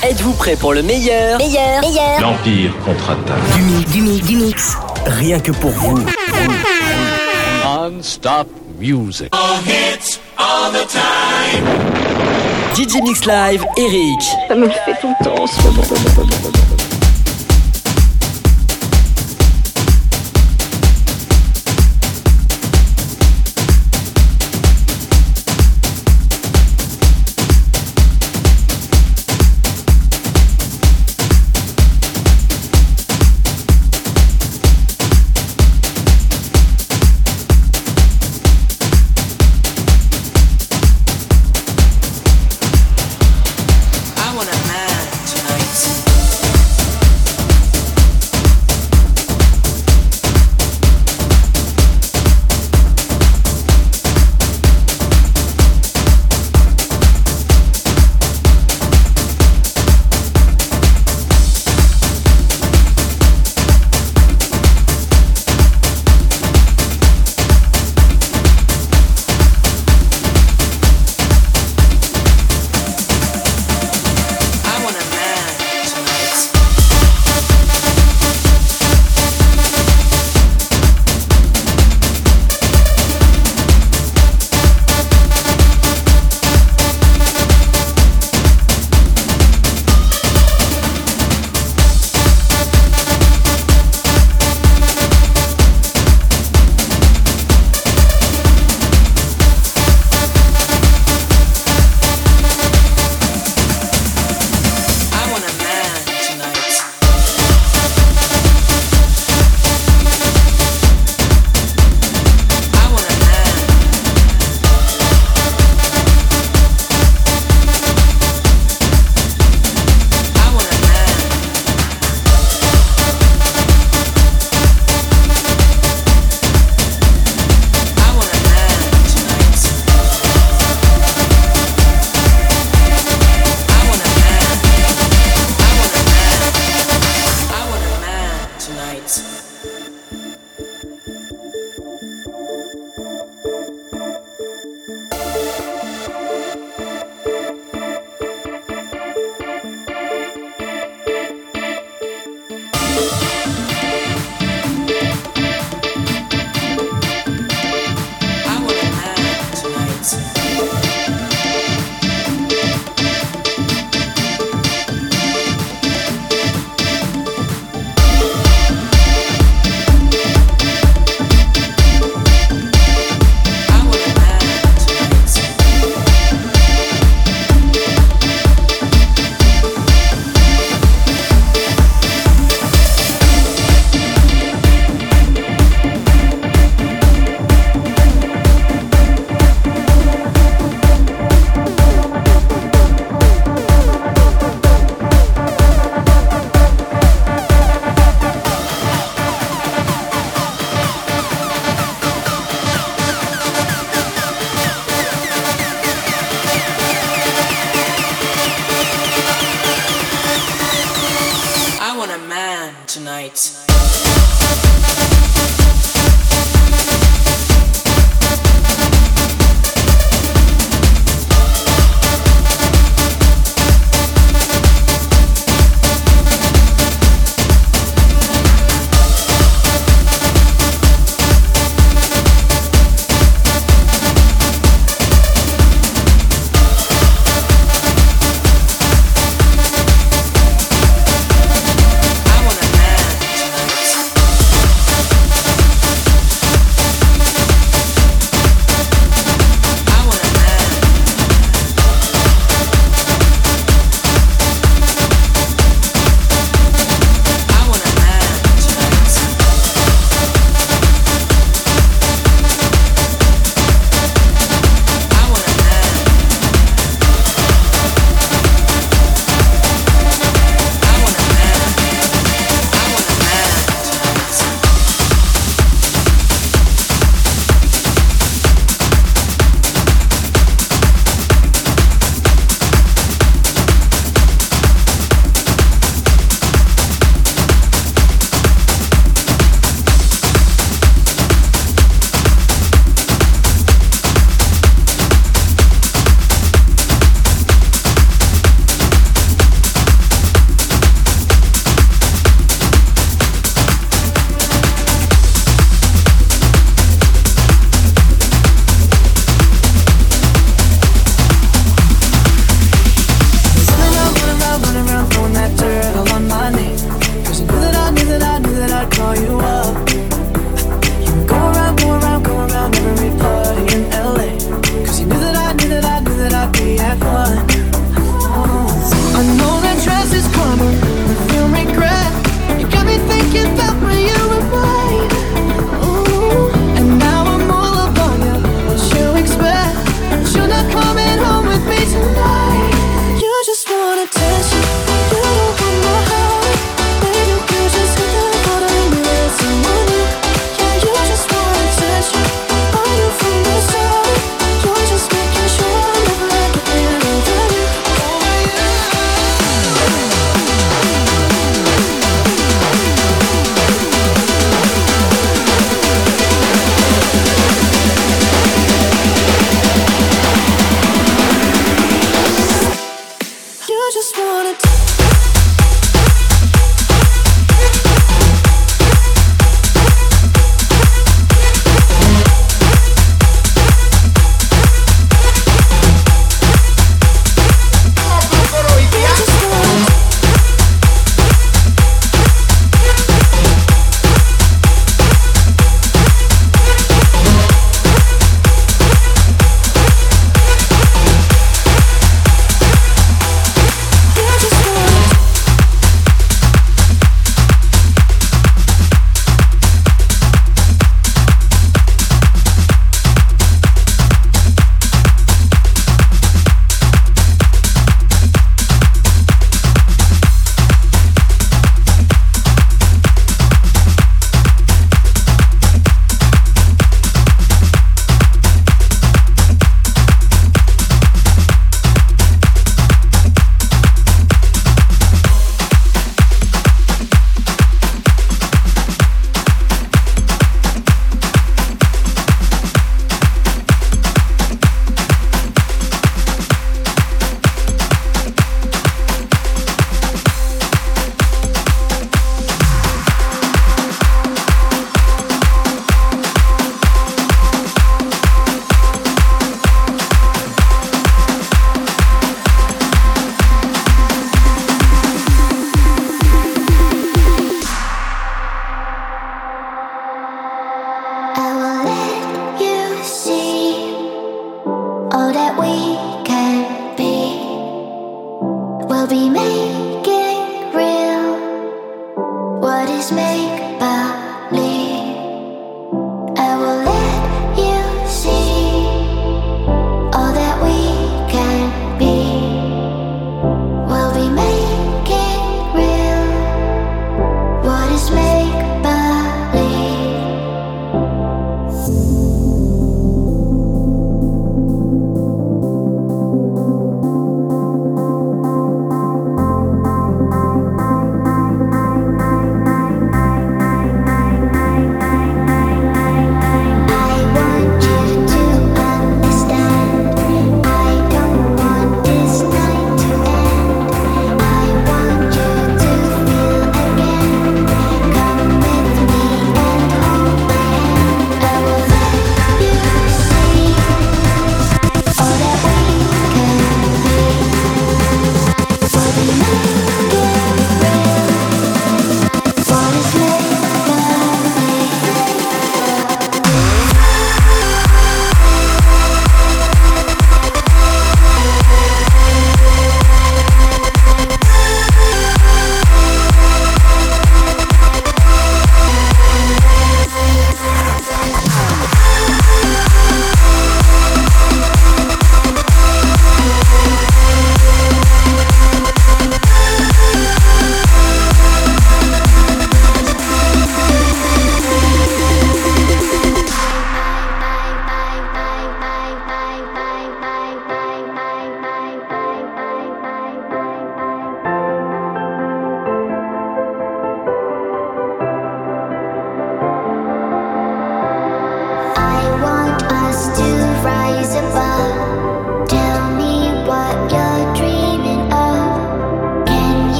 Êtes-vous prêt pour le meilleur Meilleur, meilleur. L'Empire contre-attaque. Du mix, du mix, du mix. Rien que pour vous. Non-stop music. DJ Mix Live, Eric. Ça me le fait tout le temps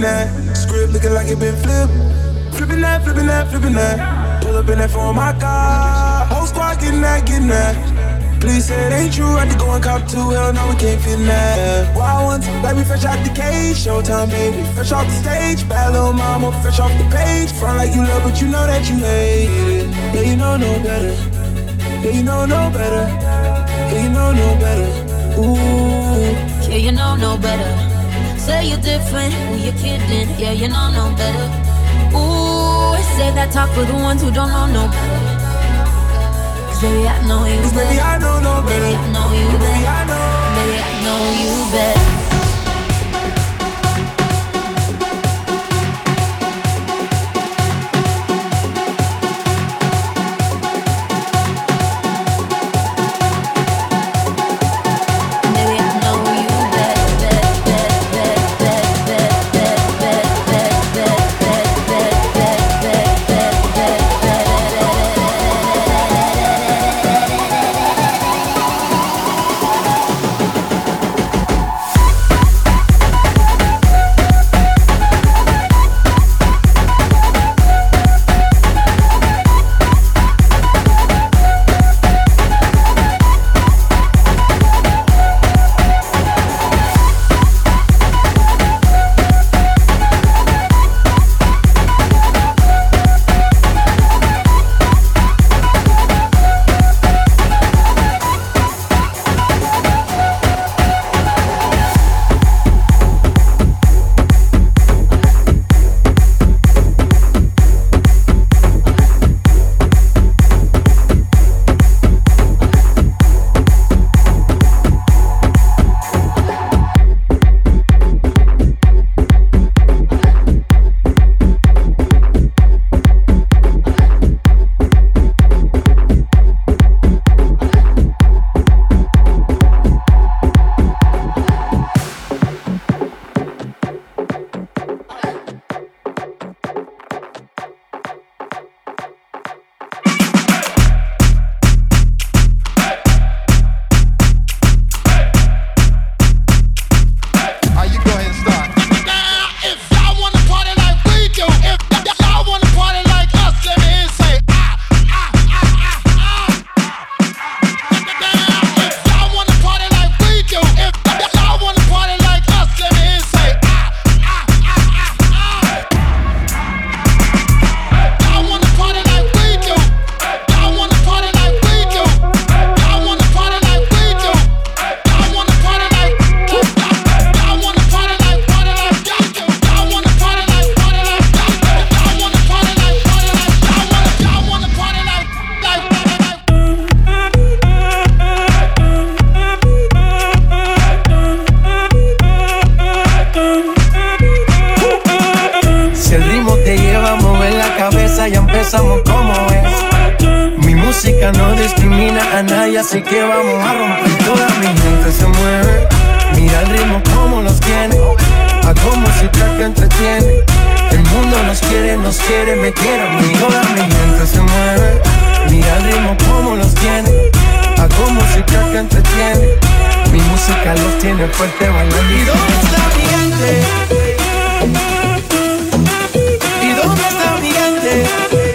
dipping that. Script looking like it been flipped. Flipping that, flipping that, flipping that. Pull up in that for my car. Whole squad getting that, getting that. Please say it ain't true. I had to go and cop two. Hell no, we can't fit in that. Wild ones, like me fresh out the cage. Showtime, baby. Fresh off the stage. Bad little mama, fresh off the page. Front like you love, but you know that you hate it. Yeah, you know no better. Yeah, you know no better. Yeah, you know no better. Ooh. Yeah, you know no better. Say you're different, who you kidding? Yeah, you know no better. Ooh, say that talk for the ones who don't know no better. Cause baby, I know you Cause baby, I know no better. Baby, I know you Baby, better. I know. Baby, I know you better. Ya empezamos como es. Mi música no discrimina a nadie, así que vamos a romper. Toda mi gente se mueve. Mira el ritmo como los tiene. Hago música que entretiene. El mundo nos quiere, nos quiere, me quiere. a mí. Toda mi gente se mueve. Mira el ritmo como los tiene. Hago música que entretiene. Mi música los tiene fuerte bailando. way.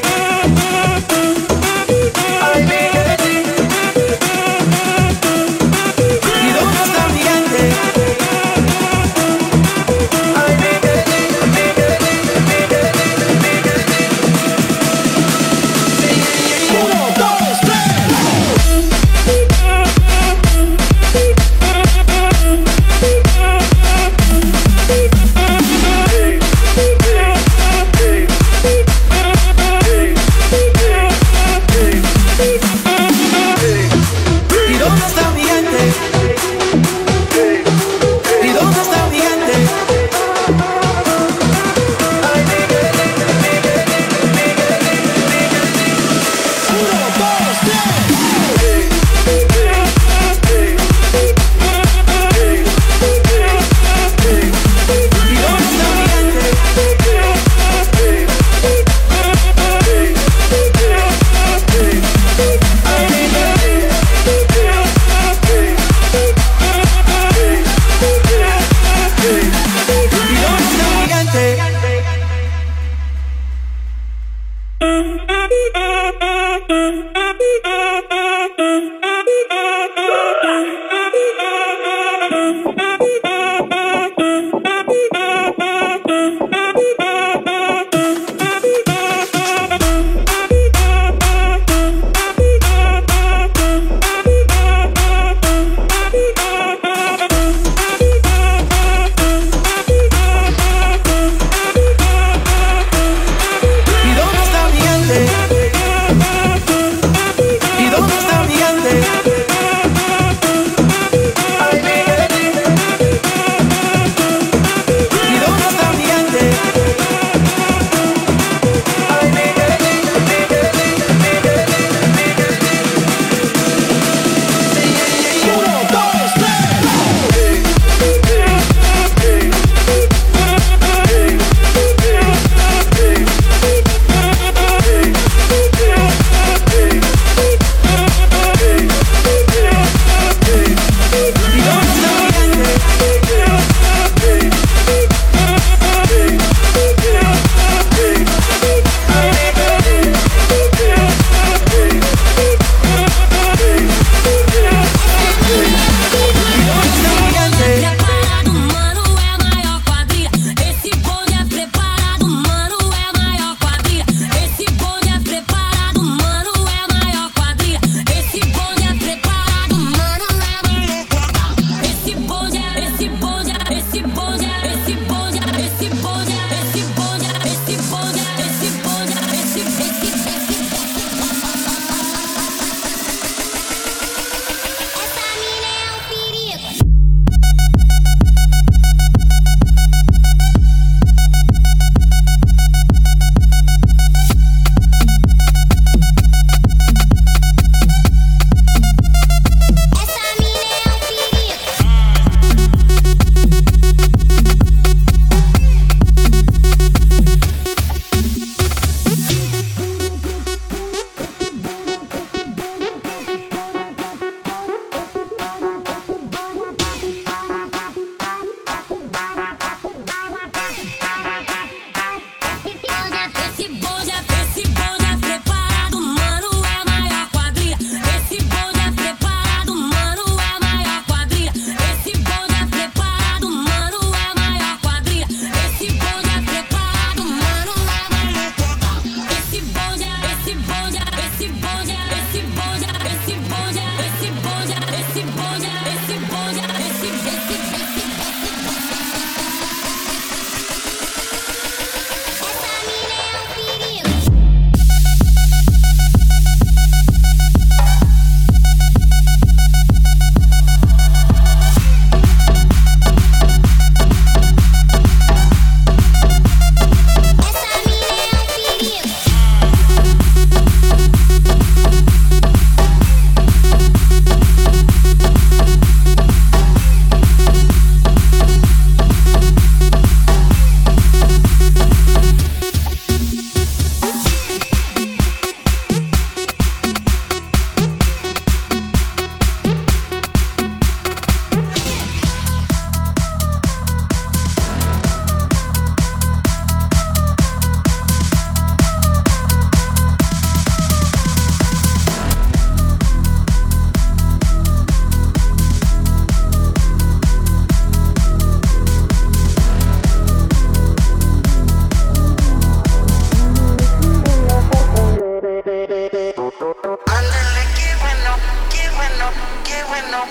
bueno, qué bueno.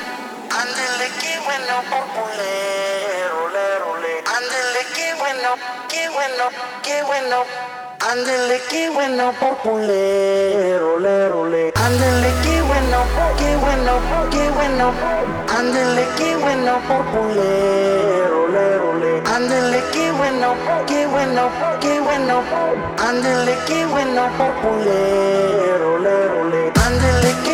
Ándele, qué bueno, populero, lero, le. Ándele, qué bueno, qué bueno, qué bueno. Ándele, qué bueno, populero, lero, le. Ándele, qué bueno, qué bueno, qué bueno. Ándele, qué bueno, populero, lero, le. Ándele, qué bueno, qué bueno, qué bueno. Ándele, qué bueno, populero, lero, le. Ándele, qué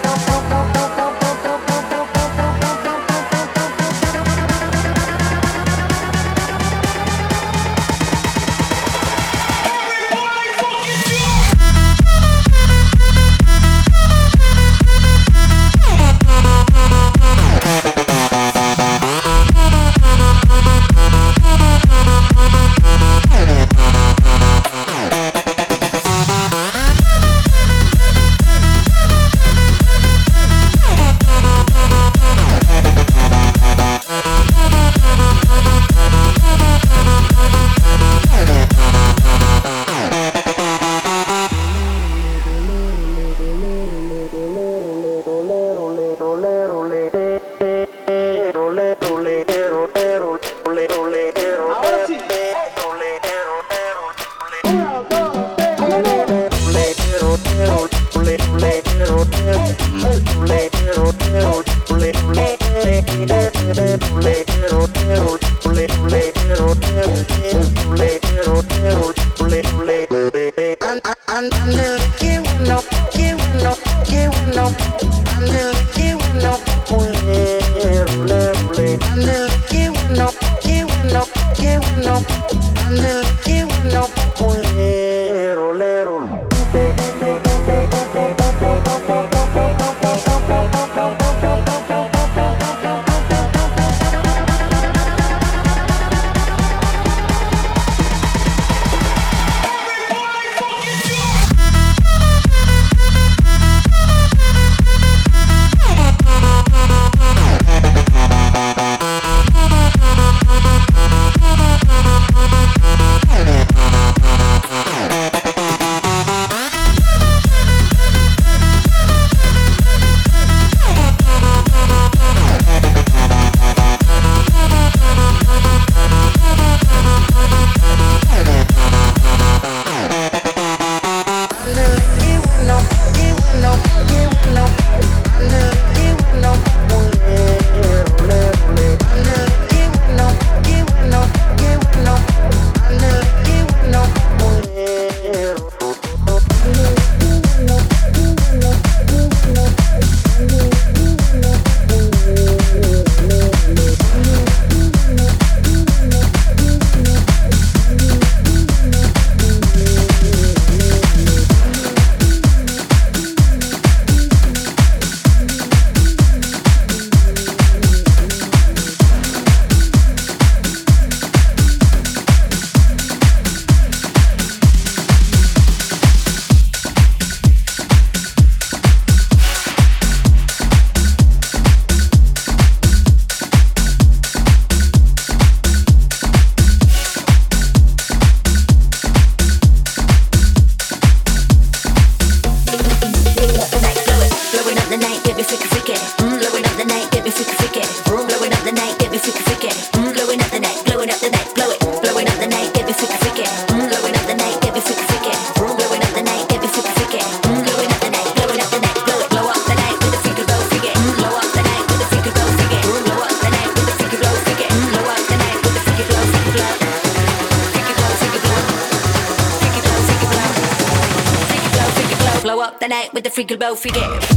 freak about forget.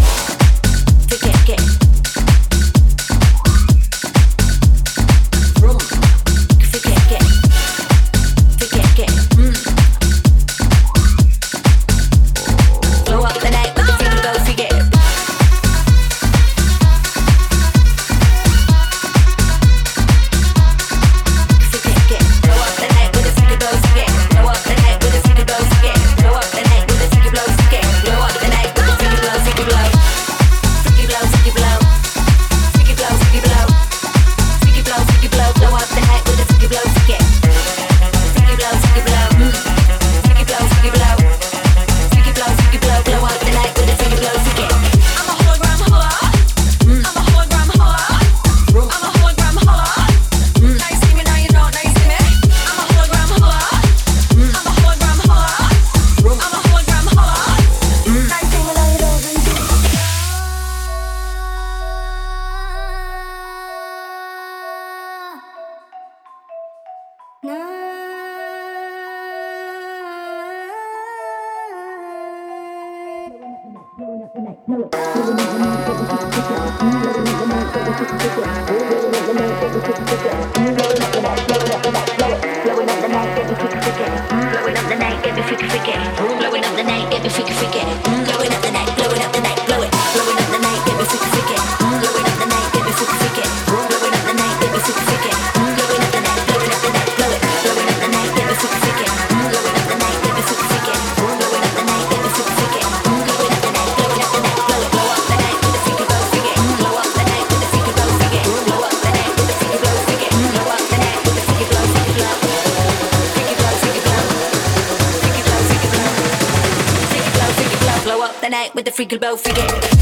about forget.